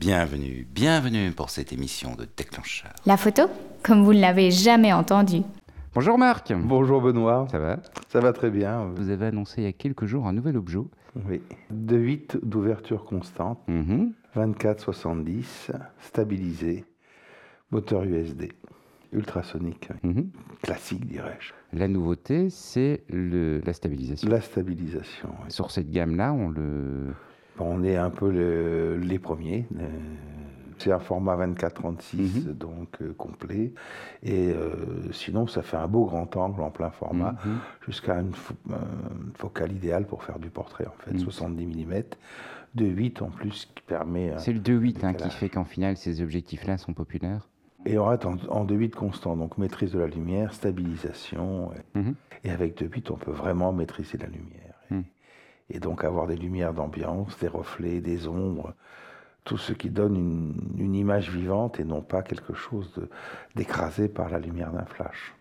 bienvenue, bienvenue pour cette émission de Déclencheur. La photo Comme vous ne l'avez jamais entendu. Bonjour Marc. Bonjour Benoît. Ça va? Ça va très bien. Vous avez annoncé il y a quelques jours un nouvel objet. Oui. De 8 d'ouverture constante, Mhm. 24-70, stabilisé, moteur USD, ultrasonique, Mhm. classique dirais-je. La nouveauté, c'est le- la stabilisation. La stabilisation. oui. Sur cette gamme-là, on le... On est un peu le- les premiers. euh, C'est un format 24-36, Mhm. donc euh, complet. Et euh, sinon, ça fait un beau grand angle en plein format, Mhm. jusqu'à une, fo- euh, une focale idéale pour faire du portrait, en fait, Mhm. 70 mm, de 8 en plus, qui permet... C'est le 2.8 hein, qui fait qu'en final, ces objectifs-là sont populaires. Et on reste en, en 2-8 constant, donc maîtrise de la lumière, stabilisation. Et, Mhm. et avec 2-8, on peut vraiment maîtriser la lumière. Et, donc avoir des lumières d'ambiance, des reflets, des ombres, tout ce qui donne une, une image vivante et non pas quelque chose d'écrasé par la lumière d'un flash.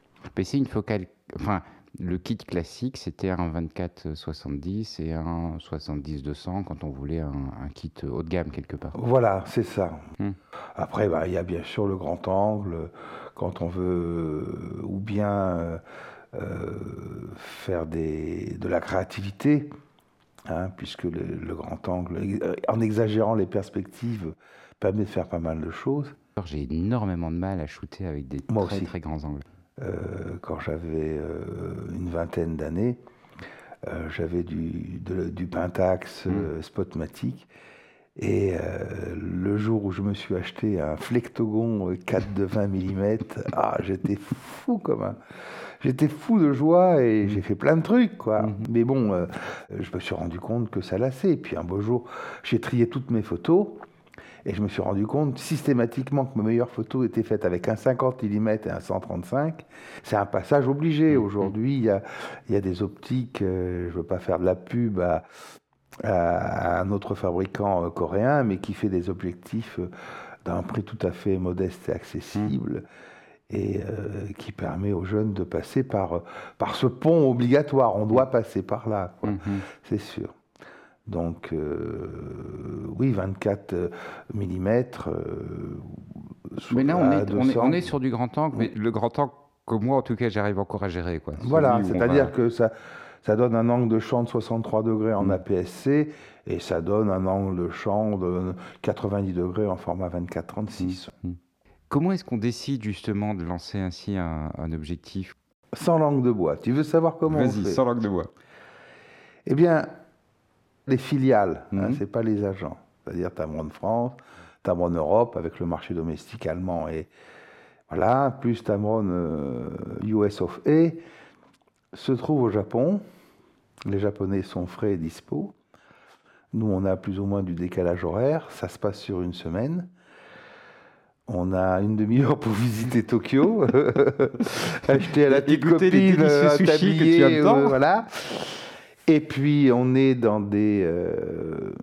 C'est une focale... Enfin, le kit classique, c'était un 24-70 et un 70-200 quand on voulait un, un kit haut de gamme quelque part. Voilà, c'est ça. Mhm. Après, bah, il y a bien sûr le grand angle, quand on veut euh, ou bien euh, euh, faire des, de la créativité, hein, puisque le, le grand angle, euh, en exagérant les perspectives, permet de faire pas mal de choses. J'ai énormément de mal à shooter avec des Moi très aussi. très grands angles. Euh, quand j'avais euh, une vingtaine d'années, euh, j'avais du, de- du Pentax euh, Spotmatic. Et euh, le jour où je me suis acheté un Flectogon euh, 4 de 20 mm, ah, j'étais fou comme un... J'étais fou de joie et j'ai fait plein de trucs, quoi. Mhm. Mais bon, euh, je me suis rendu compte que ça lassait. Et puis un beau jour, j'ai trié toutes mes photos et je me suis rendu compte systématiquement que mes meilleures photos étaient faites avec un 50 mm et un 135. C'est un passage obligé. Aujourd'hui, il y y a des optiques, euh, je ne veux pas faire de la pub à, à un autre fabricant euh, coréen, mais qui fait des objectifs euh, d'un prix tout à fait modeste et accessible. Et euh, qui permet aux jeunes de passer par, par ce pont obligatoire. On doit passer par là. Mhm. c'est sûr. Donc, euh, oui, 24 mm. Mais là, on est, on, est, on est sur du grand angle, mais le grand angle que moi, en tout cas, j'arrive encore à gérer. Quoi. Voilà, Celui où on c'est-à dire va- que ça, ça donne un angle de champ de 63 degrés en Mm. APS-C et ça donne un angle de champ de 90 degrés en format 24-36. Comment est-ce qu'on décide justement de lancer ainsi un, un objectif? Sans langue de bois. Tu veux savoir comment Vas-y, sans langue de bois. Eh bien, les filiales, hein, Mhm. c'est pas les agents. C'est-à-dire Tamron France, Tamron Europe avec le marché domestique allemand et voilà, plus Tamron euh, US of A, se trouve au Japon. Les Japonais sont frais et dispo. Nous, on a plus ou moins du décalage horaire. Ça se passe sur une semaine. On a une demi-heure pour visiter Tokyo, acheter à la petite copine délicieux un que tu euh, voilà. Et puis on est dans des euh,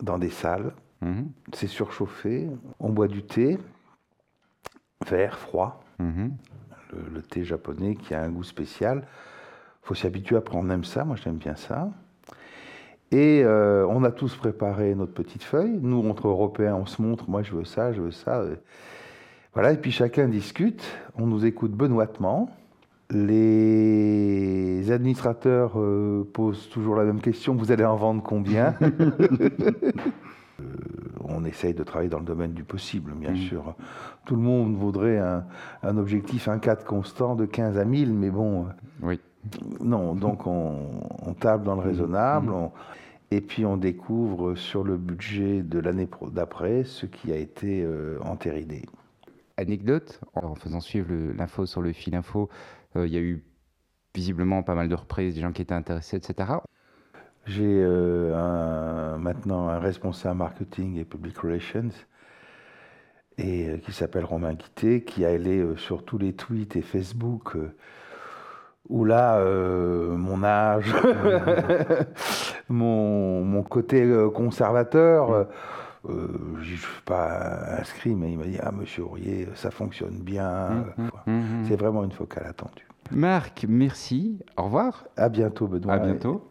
dans des salles, Mhm, c'est surchauffé, on boit du thé, vert, froid, mhm. Le, thé japonais qui a un goût spécial. faut s'y habituer, après on aime ça, moi j'aime bien ça. Et euh, on a tous préparé notre petite feuille. Nous, entre Européens, on se montre, moi je veux ça, je veux ça. euh. Voilà, et puis chacun discute, on nous écoute benoîtement. Les administrateurs euh, posent toujours la même question, vous allez en vendre combien? essaye de travailler dans le domaine du possible, bien Mhm. sûr. Tout le monde voudrait un, un objectif, un 4 constant de 15 à 1000, mais bon, euh, Oui. non, donc on, on table dans le raisonnable, on- et puis on découvre sur le budget de l'année d'après ce qui a été euh, entériné. Anecdote, en faisant suivre l'info sur le fil info, euh, il y a eu visiblement pas mal de reprises, des gens qui étaient intéressés, etc. J'ai euh, maintenant un responsable marketing et public relations et, euh, qui s'appelle Romain Guité, qui a allé euh, sur tous les tweets et Facebook où là, mon âge, mon, mon côté conservateur, je ne suis pas inscrit, mais il m'a dit Ah, monsieur Aurier, ça fonctionne bien. Mhm, Euh, mhm. C'est vraiment une focale attendue. Marc, merci. Au revoir. À bientôt, Benoît. À bientôt.